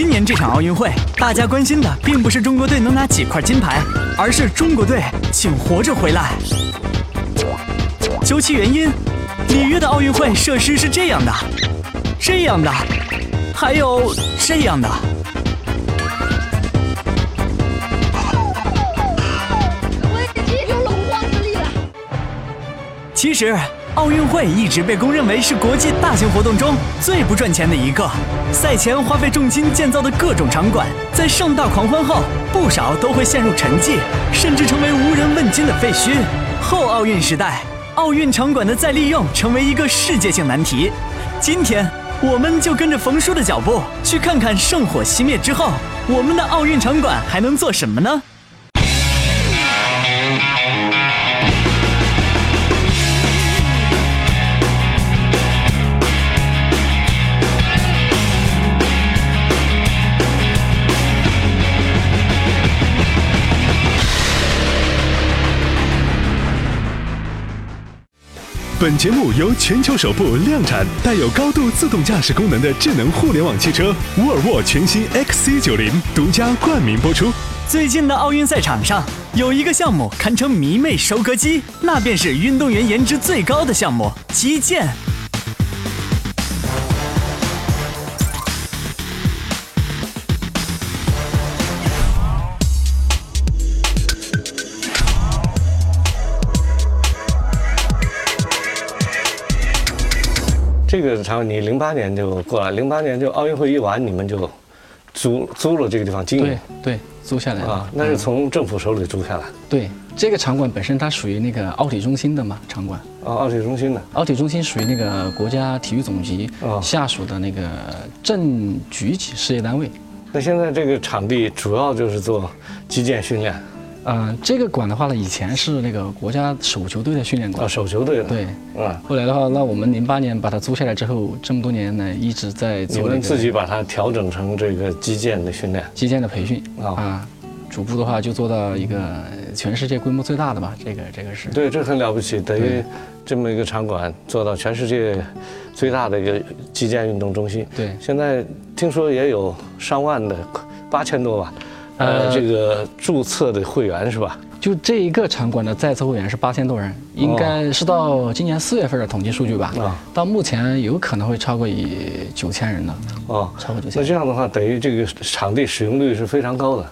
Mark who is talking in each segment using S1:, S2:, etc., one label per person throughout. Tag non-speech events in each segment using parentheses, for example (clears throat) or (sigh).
S1: 今年这场奥运会，大家关心的并不是中国队能拿几块金牌，而是中国队请活着回来。究其原因，里约的奥运会设施是这样的，这样的，还有这样的。其实，奥运会一直被公认为是国际大型活动中最不赚钱的一个。赛前花费重金建造的各种场馆，在盛大狂欢后，不少都会陷入沉寂，甚至成为无人问津的废墟。后奥运时代，奥运场馆的再利用成为一个世界性难题。今天，我们就跟着冯叔的脚步，去看看圣火熄灭之后，我们的奥运场馆还能做什么呢？
S2: 本节目由全球首部量产带有高度自动驾驶功能的智能互联网汽车沃尔沃全新 XC90 独家冠名播出。
S1: 最近的奥运赛场上，有一个项目堪称迷妹收割机，那便是运动员颜值最高的项目——击剑。
S3: 这个场你零八年就过来，零八年就奥运会一完，你们就租租了这个地方经营。
S4: 对对，租下来的
S3: 啊，那是从政府手里租下来。
S4: 对这个场馆本身它属于那个奥体中心的嘛场馆，
S3: 啊，奥体中心的。
S4: 奥体中心属于那个国家体育总局
S3: 哦。
S4: 下属的那个正局级事业单位。
S3: 那现在这个场地主要就是做击剑训练
S4: 嗯，这个馆的话呢，以前是那个国家手球队的训练馆
S3: 啊，
S4: 馆。
S3: 手球队的
S4: 对，
S3: 啊，
S4: 后来的话，那我们零八年把它租下来之后，这么多年呢，一直在
S3: 你
S4: 做那个
S3: 们自己把它调整成这个击剑的训练
S4: 击剑的培训
S3: 啊
S4: 啊，逐步的话就做到一个全世界规模最大的吧，这个这个是。
S3: 对，这很了不起，等于这么一个场馆做到全世界最大的一个击剑运动中心。
S4: 对
S3: 现在听说也有上万的，八千多吧，呃，
S4: 呃
S3: 这个注册的会员是吧？
S4: 就这一个场馆的在册会员是八千多人，应该是到今年四月份的统计数据吧。
S3: 啊
S4: 到目前有可能会超过以九千人的，
S3: 哦，
S4: 超过九千
S3: 那，这样的话，等于这个场地使用率是非常高的，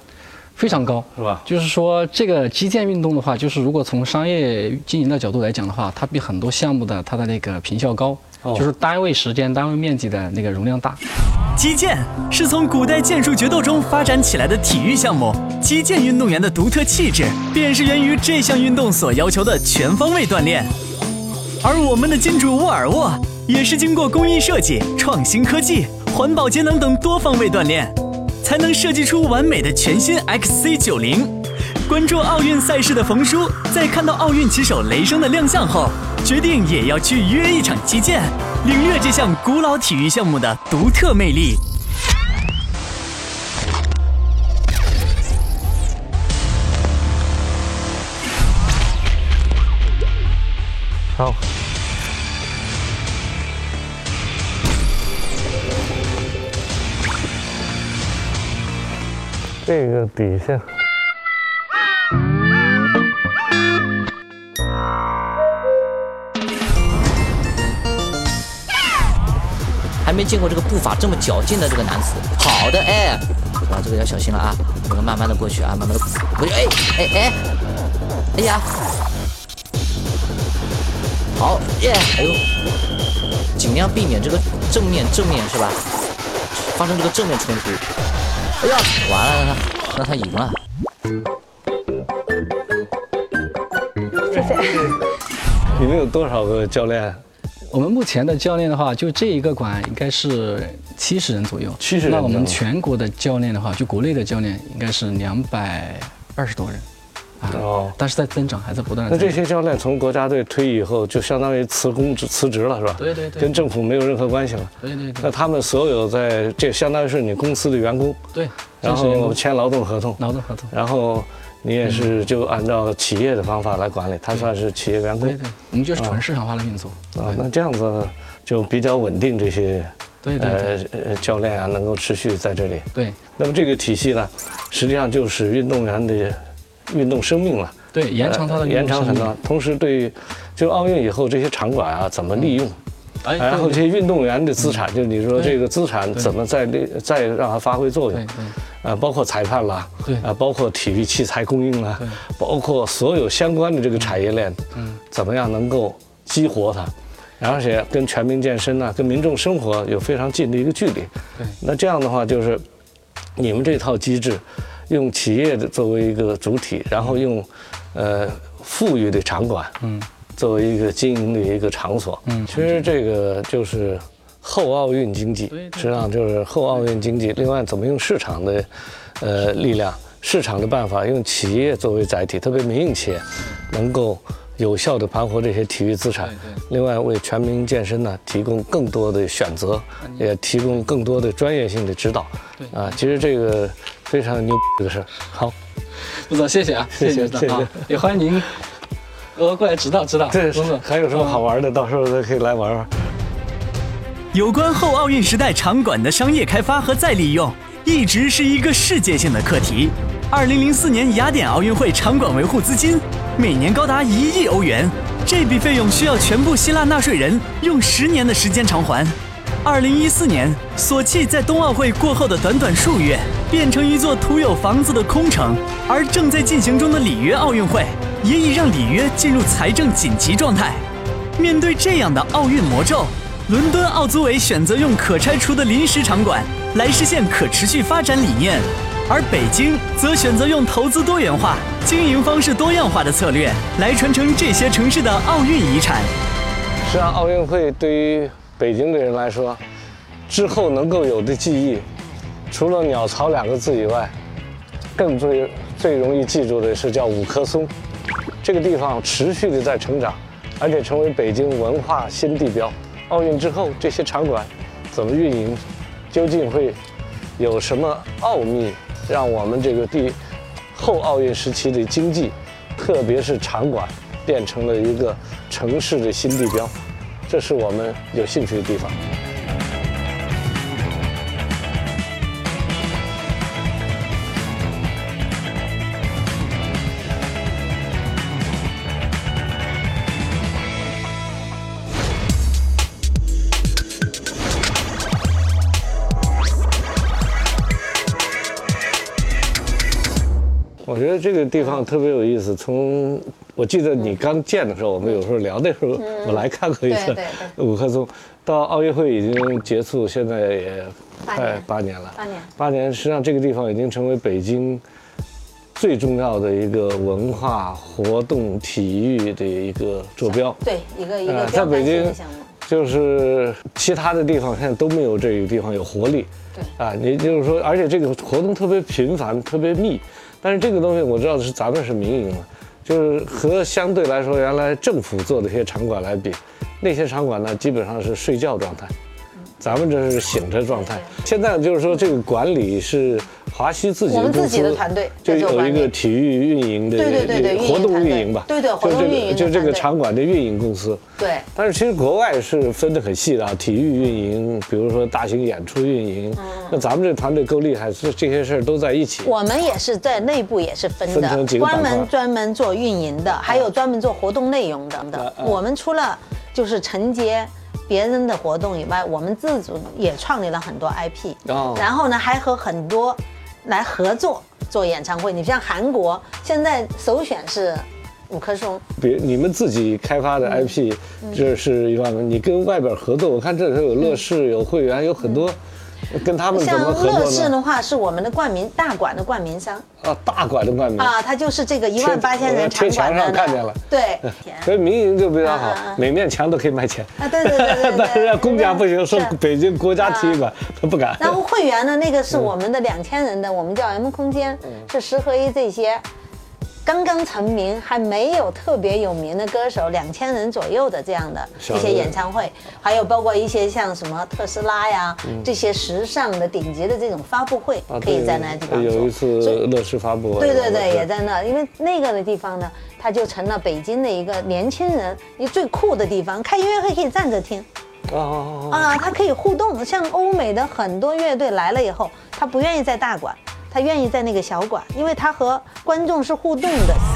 S4: 非常高。
S3: 是吧？
S4: 就是说，这个击剑运动的话，就是如果从商业经营的角度来讲的话，它比很多项目的它的那个频效高，
S3: 哦
S4: 就是单位时间、单位面积的那个容量大。
S1: 击剑是从古代剑术决斗中发展起来的体育项目，击剑运动员的独特气质，便是源于这项运动所要求的全方位锻炼。而我们的金主沃尔沃，也是经过工艺设计、创新科技、环保节能等多方位锻炼，才能设计出完美的全新 XC90。关注奥运赛事的冯叔，在看到奥运骑手雷声的亮相后，决定也要去约一场击剑，领略这项古老体育项目的独特魅力。
S3: 好，这个底下。
S5: 没见过这个步伐这么矫健的这个男子。好的，哎，哇，这个要小心了啊，这个慢慢的过去啊，慢慢的过去，哎哎哎，哎呀，好耶，哎呦，尽量避免这个正面正面是吧？发生这个正面冲突。哎呀，完了，让他让他赢了。
S3: 你们有多少个教练？
S4: 我们目前的教练的话，就这一个馆应该是七十人左右。
S3: 七十人
S4: 那我们全国的教练的话，就国内的教练应该是两百二十多人。啊，
S3: 哦
S4: 但是在增长，还在不断。
S3: 那这些教练从国家队退役以后，就相当于辞工辞辞职了，是吧？
S4: 对对对
S3: 跟政府没有任何关系了。
S4: 对对对
S3: 那他们所有在这相当于是你公司的员工，
S4: 对，
S3: 然后签劳动合同，
S4: 劳动合同。
S3: 然后你也是就按照企业的方法来管理，他算是企业员工
S4: 对对，我们就是纯市场化的运作。
S3: 啊。那这样子就比较稳定这些
S4: 对对对
S3: 呃呃教练啊能够持续在这里。
S4: 对
S3: 那么这个体系呢，实际上就是运动员的运动生命了。
S4: 对，延长他的
S3: 延长很多，同时对就奥运以后这些场馆啊怎么利用，
S4: 哎，
S3: 然后
S4: 对
S3: 这些运动员的资产，就你说这个资产怎么再利再让它发挥作用
S4: 对，对。
S3: 呃，包括裁判啦，
S4: 对。
S3: 啊，包括体育器材供应啦，包括所有相关的这个产业链，嗯，怎么样能够激活它，而且跟全民健身呢，跟民众生活有非常近的一个距离。
S4: 对。
S3: 那这样的话，就是你们这套机制，用企业的作为一个主体，然后用呃富裕的场馆，嗯，作为一个经营的一个场所，嗯，其实这个就是后奥运经济，实际上就是后奥运经济。另外，怎么用市场的呃力量、市场的办法，用企业作为载体，特别民营企业，能够有效地盘活这些体育资产。另外，为全民健身呢提供更多的选择，也提供更多的专业性的指导。
S4: 对
S3: 啊，其实这个非常牛逼的事儿。好，
S4: 不知道，谢谢啊，
S3: 谢谢谢谢
S4: 指导啊，也欢迎您额过来指导指导。
S3: 这
S4: 工作
S3: 还有什么好玩的？到时候都可以来玩玩。
S1: 有关后奥运时代场馆的商业开发和再利用，一直是一个世界性的课题。二零零四年雅典奥运会场馆维护资金每年高达一亿欧元，这笔费用需要全部希腊纳税人用十年的时间偿还。二零一四年，索契在冬奥会过后的短短数月，变成一座徒有房子的空城，而正在进行中的里约奥运会，也已让里约进入财政紧急状态。面对这样的奥运魔咒，伦敦奥组委选择用可拆除的临时场馆来实现可持续发展理念，而北京则选择用投资多元化、经营方式多样化的策略来传承这些城市的奥运遗产。
S3: 实际上，奥运会对于北京的人来说，之后能够有的记忆，除了“鸟巢”两个字以外，更最最容易记住的是叫五棵松。这个地方持续的在成长，而且成为北京文化新地标。奥运之后，这些场馆怎么运营，究竟会有什么奥秘，让我们这个地后奥运时期的经济，特别是场馆，变成了一个城市的新地标，这是我们有兴趣的地方。我觉得这个地方特别有意思。从我记得你刚建的时候，我们有时候聊的时候，我来看过一次五棵松。到奥运会已经结束，现在也快
S6: 八年
S3: 了。
S6: 八年
S3: 八年，实际上这个地方已经成为北京最重要的一个文化活动、体育的一个坐标。
S6: 对，一个一
S3: 呃
S6: 个
S3: 在北京。就是其他的地方现在都没有这个地方有活力。
S6: 对
S3: 啊，也就是说，而且这个活动特别频繁、特别密，但是这个东西我知道的是咱们是民营的，就是和相对来说原来政府做的一些场馆来比，那些场馆呢基本上是睡觉状态。咱们这是醒着状态。现在就是说，这个管理是华西自己
S6: 我们自己的团队
S3: 就有一个体育运营的
S6: 对对对对
S3: 活动运营吧，
S6: 对对活动运营
S3: 就这个场馆的运营公司。
S6: 对，
S3: 但是其实国外是分得很细的啊，体育运营，比如说大型演出运营。
S6: 嗯
S3: 那咱们这团队够厉害，是这些事儿都在一起。
S6: 我们也是在内部也是分的，专门专门做运营的，还有专门做活动内容的我们除了就是承接别人的活动以外，我们自主也创立了很多 IP，
S3: 哦
S6: 然后呢还和很多来合作做演唱会。你像韩国现在首选是五棵松，
S3: 比如你们自己开发
S6: 嗯
S3: 的 IP，这是一方面。你跟外边合作，我看这里头有乐视、有会员，有很多，跟他们
S6: 像乐视？的话是我们的冠名大馆的冠名商
S3: 啊，大馆的冠名。
S6: 啊，它就是这个一万八千人场馆的
S3: 上看见了
S6: 对。(laughs)
S3: 所以民营就比较好每面墙都可以卖钱。
S6: 啊，对对对对对
S3: 但是让公家不行，说北京国家体育馆他不敢。
S6: 然后会员呢，那个是我们的两千人的，我们叫 M 空间，是十合一这些刚刚成名还没有特别有名的歌手，两千人左右的这样的一些演唱会，还有包括一些像什么特斯拉呀这些时尚的顶级的这种发布会
S3: 啊，
S6: 可以在那地方。
S3: 有一次乐视发布会，
S6: 对对对，也在那，因为那个的地方呢，它就成了北京的一个年轻人一最酷的地方，开音乐会可以站着听，啊，它可以互动。像欧美的很多乐队来了以后，他不愿意在大馆，他愿意在那个小馆，因为他和观众是互动的。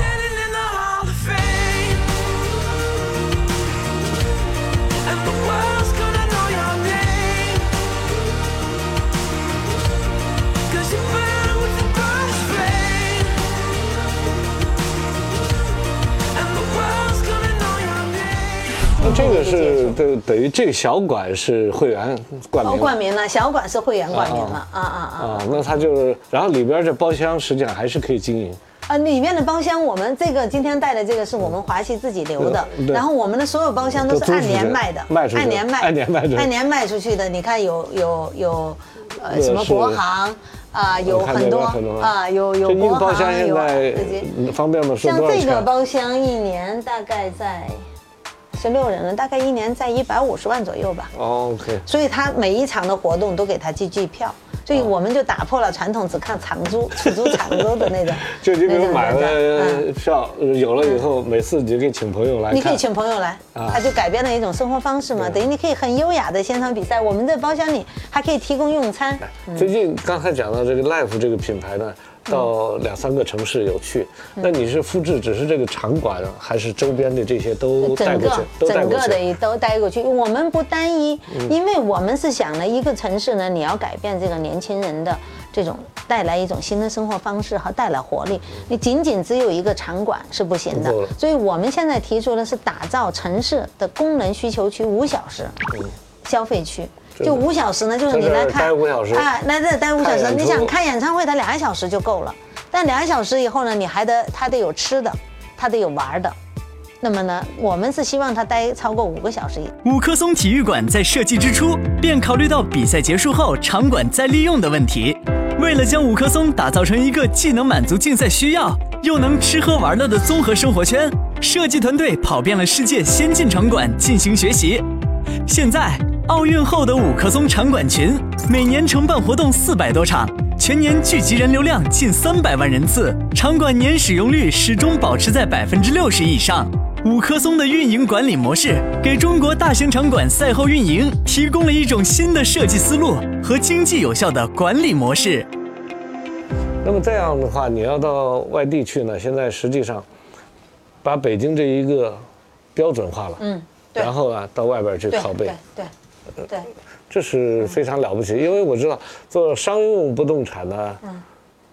S3: 这个是等等于这个小馆是会员冠
S6: 哦，
S3: 名
S6: 冠名了，小馆是会员冠名了，啊啊啊！
S3: 啊，那它就是，然后里边这包厢实际上还是可以经营。
S6: 啊，里面的包厢，我们这个今天带的这个是我们华西自己留的然后我们的所有包厢都是按年卖的，按年卖，
S3: 按年卖出去
S6: 按年卖出去的。你看有有有，呃，什么国航啊，有很多啊，有有国航，
S3: 个包厢方便吗？
S6: 像？这个包厢一年大概在十六人了，大概一年在一百五十万左右吧。
S3: 哦 OK，
S6: 所以他每一场的活动都给他寄机票，所以我们就打破了传统只看长租、出租长租的那种。(laughs)
S3: 就你比如买了票，呃有了以后，每次你就可以请朋友来。
S6: 你可以请朋友来，
S3: 啊
S6: 他就改变了一种生活方式嘛，等于你可以很优雅的现场比赛。我们的包厢里还可以提供用餐，
S3: 最近刚才讲到这个 Life 这个品牌呢，到两三个城市有去。那你是复制只是这个场馆，还是周边的这些都带
S6: 整个
S3: 过去？都带
S6: 整
S3: 过去。嗯
S6: 个的都带过去。我们不单一，因为我们是想呢，一个城市呢，你要改变这个年轻人的这种带来一种新的生活方式和带来活力。你仅仅只有一个场馆是不行的所以我们现在提出的是打造城市的功能需求区五小时消费区。就五小时呢，就是你来看，
S3: 待五小时
S6: 啊，来这待五小时，你想看演唱会，它两个小时就够了。但两个小时以后呢，你还得他得有吃的，他得有玩的。那么呢，我们是希望他待超过五个小时以
S1: 五棵松体育馆在设计之初便考虑到比赛结束后场馆再利用的问题。为了将五棵松打造成一个既能满足竞赛需要，又能吃喝玩乐的综合生活圈，设计团队跑遍了世界先进场馆进行学习。现在，奥运后的五棵松场馆群每年承办活动四百多场，全年聚集人流量近三百万人次，场馆年使用率始终保持在百分之六十以上。五棵松的运营管理模式，给中国大型场馆赛后运营提供了一种新的设计思路和经济有效的管理模式。
S3: 那么这样的话，你要到外地去呢，现在实际上把北京这一个标准化了，
S6: 嗯，
S3: 然后啊到外边去
S6: 对
S3: 拷贝
S6: 对，对对，
S3: 这是非常了不起。因为我知道做商用不动产呢，
S6: 嗯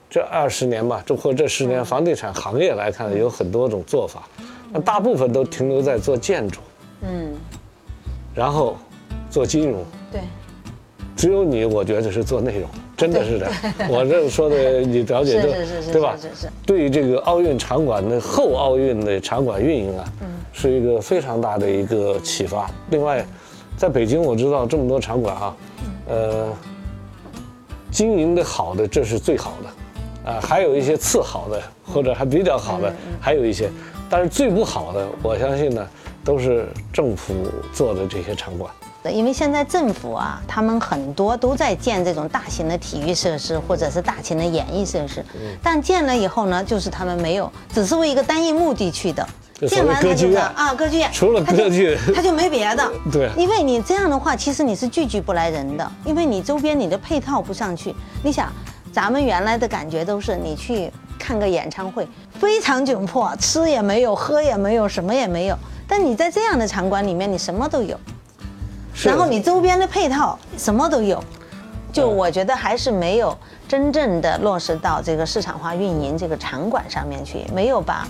S3: 这二十年吧，这或这十年房地产行业来看，有很多种做法，那大部分都停留在做建筑，
S6: 嗯，
S3: 然后做金融。
S6: 对。
S3: 只有你，我觉得是做内容，真的是的。(laughs) 我这说的你了解
S6: 是
S3: 对吧？对于这个奥运场馆的后奥运的场馆运营啊，
S6: 嗯
S3: 是一个非常大的一个启发。另外，在北京我知道这么多场馆啊，呃，经营的好的这是最好的，啊，还有一些次好的或者还比较好
S6: 嗯
S3: 的，还有一些，但是最不好的，我相信呢，都是政府做的这些场馆。
S6: 因为现在政府啊，他们很多都在建这种大型的体育设施或者是大型的演艺设施，
S3: 嗯
S6: 但建了以后呢，就是他们没有，只是为一个单一目的去的。
S3: 就所谓
S6: 建完它就是
S3: 歌剧院
S6: 啊，歌剧院
S3: 除了歌剧
S6: 它就没别的。(laughs)
S3: 对
S6: 因为你这样的话，其实你是聚集不来人的，因为你周边你的配套不上去。你想，咱们原来的感觉都是你去看个演唱会，非常窘迫，吃也没有，喝也没有，什么也没有。但你在这样的场馆里面，你什么都有。然后你周边的配套什么都有，就我觉得还是没有真正的落实到这个市场化运营这个场馆上面去，没有把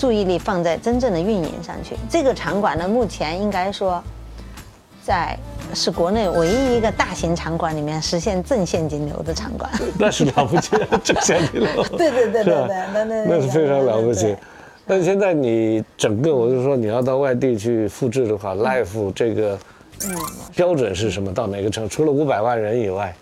S6: 注意力放在真正的运营上去。这个场馆呢，目前应该说，在是国内唯一一个大型场馆里面实现正现金流的场馆。(laughs)
S3: 那是了不起，(laughs) 正现金流。
S6: 对对对对对，那那
S3: 那是非常了不起。但现在你整个，我就说你要到外地去复制的话，Life 这个标准是什么？到哪个城？除了五百万人以外，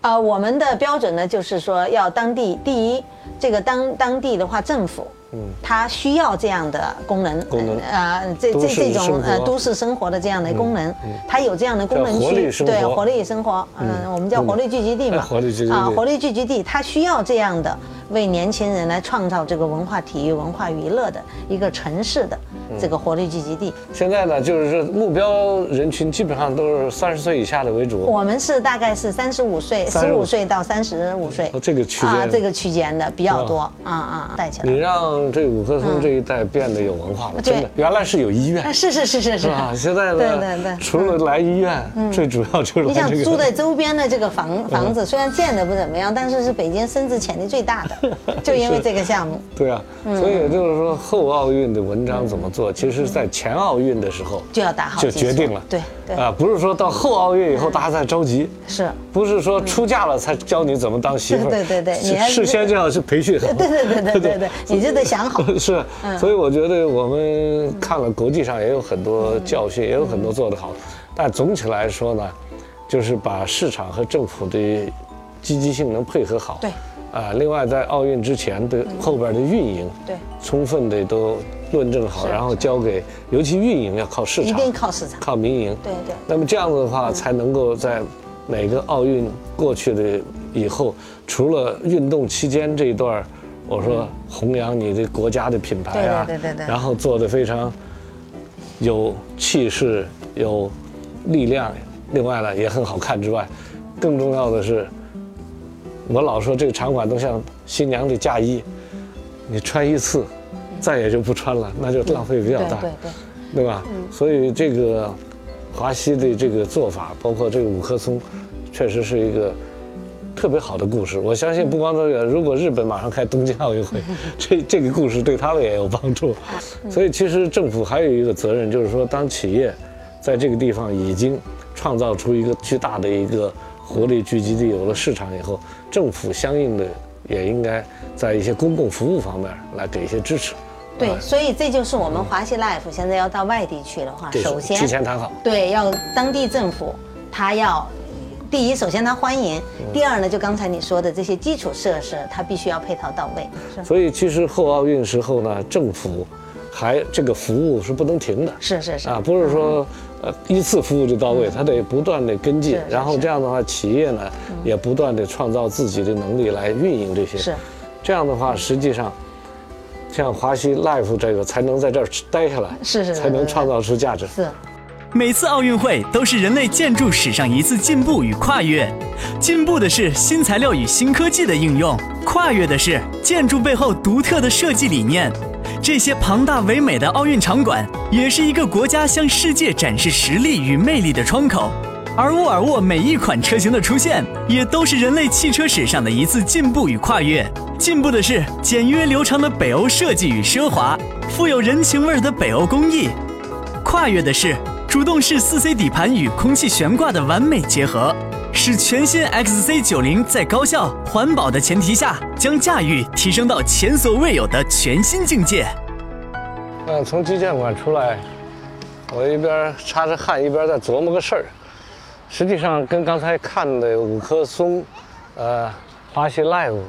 S6: 呃，我们的标准呢，就是说要当地第一，这个当当地的话，政府，嗯，它需要这样的功能，
S3: 功能。
S6: 呃，这这这种呃都市生活的这样的功能，它有这样的功能区，对，活力生活，嗯，我们叫活力聚集地嘛，
S3: 哎 (laughs) 活力聚集地。
S6: 啊，活力聚集地，它需要这样的为年轻人来创造这个文化、体育、文化娱乐的一个城市的这个活力聚集地。
S3: 现在呢，就是说目标人群基本上都是三十岁以下的为主。
S6: 我们是大概是三十五岁，十
S3: 35
S6: 五岁到三十五岁。
S3: 哦这个区间。
S6: 啊，这个区间的比较多
S3: 啊。
S6: 啊啊，带起来。你。
S3: 让这五棵松这一带变得有文化了，真的。原来是有医院。
S6: 啊，，是是是是。是
S3: 啊？现在
S6: 对
S3: 呢，
S6: 对对，
S3: 除了来医院，最主要就是
S6: 你想。租在周边的这个房房子，虽然建的不怎么样，但是是北京升值潜力最大的，(laughs) 就因为这个项目。
S3: 对啊，
S6: 嗯。
S3: 所以也就是说，后奥运的文章怎么做，其实在前奥运的时候
S6: 就要打好
S3: 就决定了。
S6: 对对
S3: 啊，不是说到后奥运以后大家才着急，
S6: 是。
S3: 不是说出嫁了才教你怎么当媳妇儿，
S6: 对对对你还
S3: 事先就要去培训好。
S6: 对对对对对对，你就得想好。(laughs)
S3: 是，
S6: 嗯
S3: 所以我觉得我们看了国际上也有很多教训，也有很多做得好，但总体来说呢，就是把市场和政府的积极性能配合好。
S6: 对。
S3: 啊，另外在奥运之前的后边的运营，
S6: 对，
S3: 充分的都论证好，然后交给，尤其运营要靠市
S6: 一
S3: 场，
S6: 定靠市场。
S3: 靠民营。
S6: 对对。
S3: 那么这样子的话，才能够在每个奥运过去的以后，除了运动期间这一段儿，我说弘扬你的国家的品牌啊，
S6: 对对对对对。
S3: 然后做的非常有气势、有力量，另外呢也很好看之外，更重要的是，我老说这个场馆都像新娘的嫁衣，你穿一次，再也就不穿了，那就浪费比较大。
S6: 对对对，
S3: 吧？所以这个华西的这个做法，包括这个五棵松，确实是一个特别好的故事。我相信不光这个，如果日本马上开东京奥运会，(laughs) 这这个故事对他们也有帮助。所以其实政府还有一个责任，就是说当企业在这个地方已经创造出一个巨大的一个活力聚集地，有了市场以后，政府相应的也应该在一些公共服务方面来给一些支持。
S6: 对，
S3: 啊
S6: 所以这就是我们华西 life 现在要到外地去的话，首先
S3: 提前谈好。
S6: 对，要当地政府，他要第一，首先他欢迎；第二呢，就刚才你说的这些基础设施，他必须要配套到位。是
S3: 所以其实后奥运时候呢，政府还这个服务是不能停的。
S6: 是是是。
S3: 啊，不是说呃一次服务就到位，它得不断的跟进然后这样的话，企业呢也不断的创造自己的能力来运营这些。
S6: 是，
S3: 这样的话，实际上像华西 Life 这个才能在这儿待下来，
S6: 是是是
S3: 才能创造出价值。
S6: 是，
S1: 每次奥运会都是人类建筑史上一次进步与跨越，进步的是新材料与新科技的应用，跨越的是建筑背后独特的设计理念。这些庞大唯美的奥运场馆，也是一个国家向世界展示实力与魅力的窗口。而沃尔沃每一款车型的出现，也都是人类汽车史上的一次进步与跨越。进步的是简约流畅的北欧设计与奢华，富有人情味儿的北欧工艺；跨越的是主动式四 C 底盘与空气悬挂的完美结合，使全新 XC 9 0在高效环保的前提下，将驾驭提升到前所未有的全新境界。
S3: 嗯，从击剑馆出来，我一边擦着汗，一边在琢磨个事儿。实际上，跟刚才看的五棵松，呃，华西 Live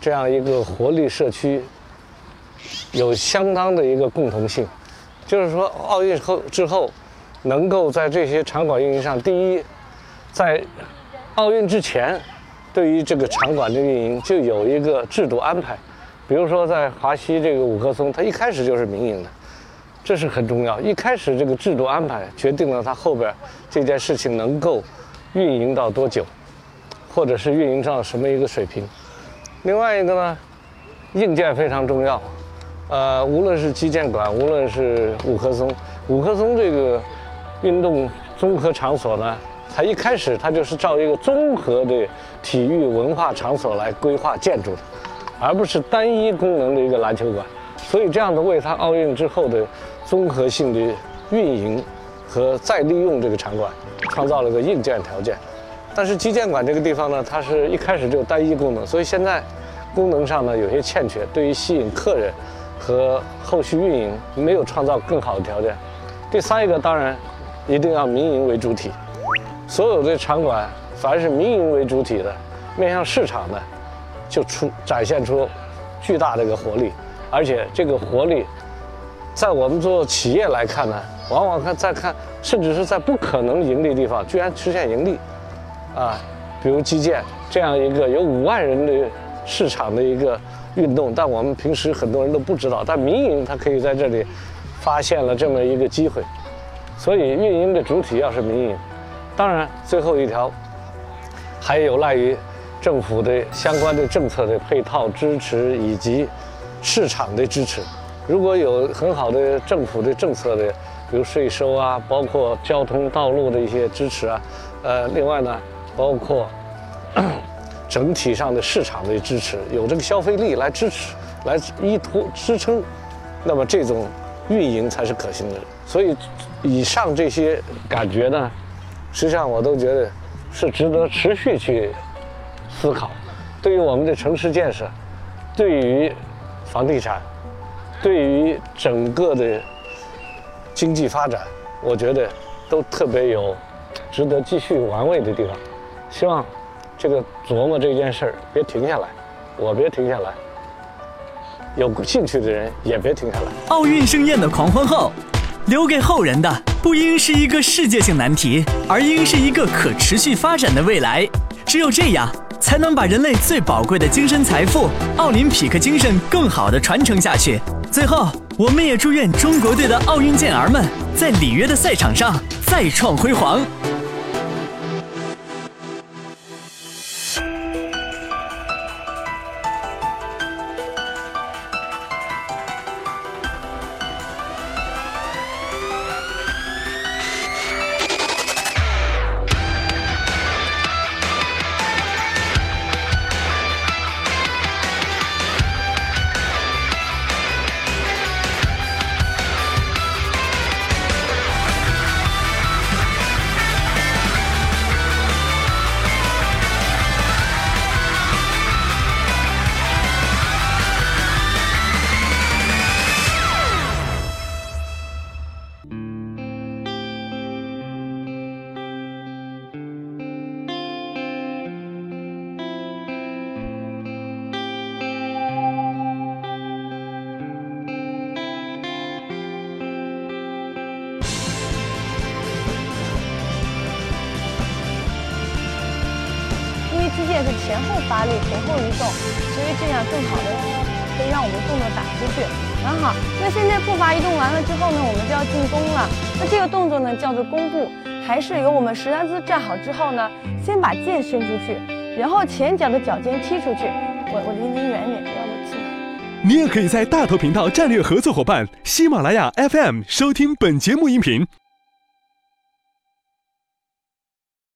S3: 这样一个活力社区，有相当的一个共同性，就是说奥运后之后，能够在这些场馆运营上，第一，在奥运之前，对于这个场馆的运营就有一个制度安排。比如说在华西这个五棵松，它一开始就是民营的，这是很重要。一开始这个制度安排决定了它后边这件事情能够运营到多久，或者是运营到什么一个水平。另外一个呢，硬件非常重要。呃，无论是击剑馆，无论是五棵松，五棵松这个运动综合场所呢，它一开始它就是照一个综合的体育文化场所来规划建筑的，而不是单一功能的一个篮球馆。所以这样的为它奥运之后的综合性的运营和再利用这个场馆创造了个硬件条件。但是击剑馆这个地方呢，它是一开始就单一功能，所以现在功能上呢有些欠缺，对于吸引客人和后续运营没有创造更好的条件。第三一个当然一定要民营为主体，所有的场馆凡是民营为主体的，面向市场的，就出展现出巨大的一个活力，而且这个活力，在我们做企业来看呢，往往看再看，甚至是在不可能盈利地方，居然出现盈利，啊，比如基建这样一个有五万人的市场的一个运动，但我们平时很多人都不知道，但民营它可以在这里发现了这么一个机会，所以运营的主体要是民营，当然最后一条还有赖于政府的相关的政策的配套支持以及市场的支持。如果有很好的政府的政策的，比如税收啊，包括交通道路的一些支持啊，呃，另外呢，包括 (clears throat) 整体上的市场的支持，有这个消费力来支持，来依托支撑，那么这种运营才是可行的。所以，以上这些感觉呢，实际上我都觉得是值得持续去思考。对于我们的城市建设，对于房地产，对于整个的经济发展，我觉得都特别有值得继续玩味的地方。希望这个琢磨这件事儿别停下来，我别停下来，有兴趣的人也别停下来。
S1: 奥运盛宴的狂欢后，留给后人的不应是一个世界性难题，而应是一个可持续发展的未来。只有这样，才能把人类最宝贵的精神财富——奥林匹克精神更好地传承下去。最后，我们也祝愿中国队的奥运健儿们在里约的赛场上再创辉煌。
S7: 前后发力、前后移动，所以这样更好的可以让我们动作打出去。很好，那现在步伐移动完了之后呢，我们就要进攻了。那这个动作呢叫做弓步，还是由我们十三姿站好之后呢，先把剑伸出去，然后前脚的脚尖踢出去。我我离您远点，让我进来。
S2: 你也可以在大头频道战略合作伙伴喜马拉雅 FM 收听本节目音频，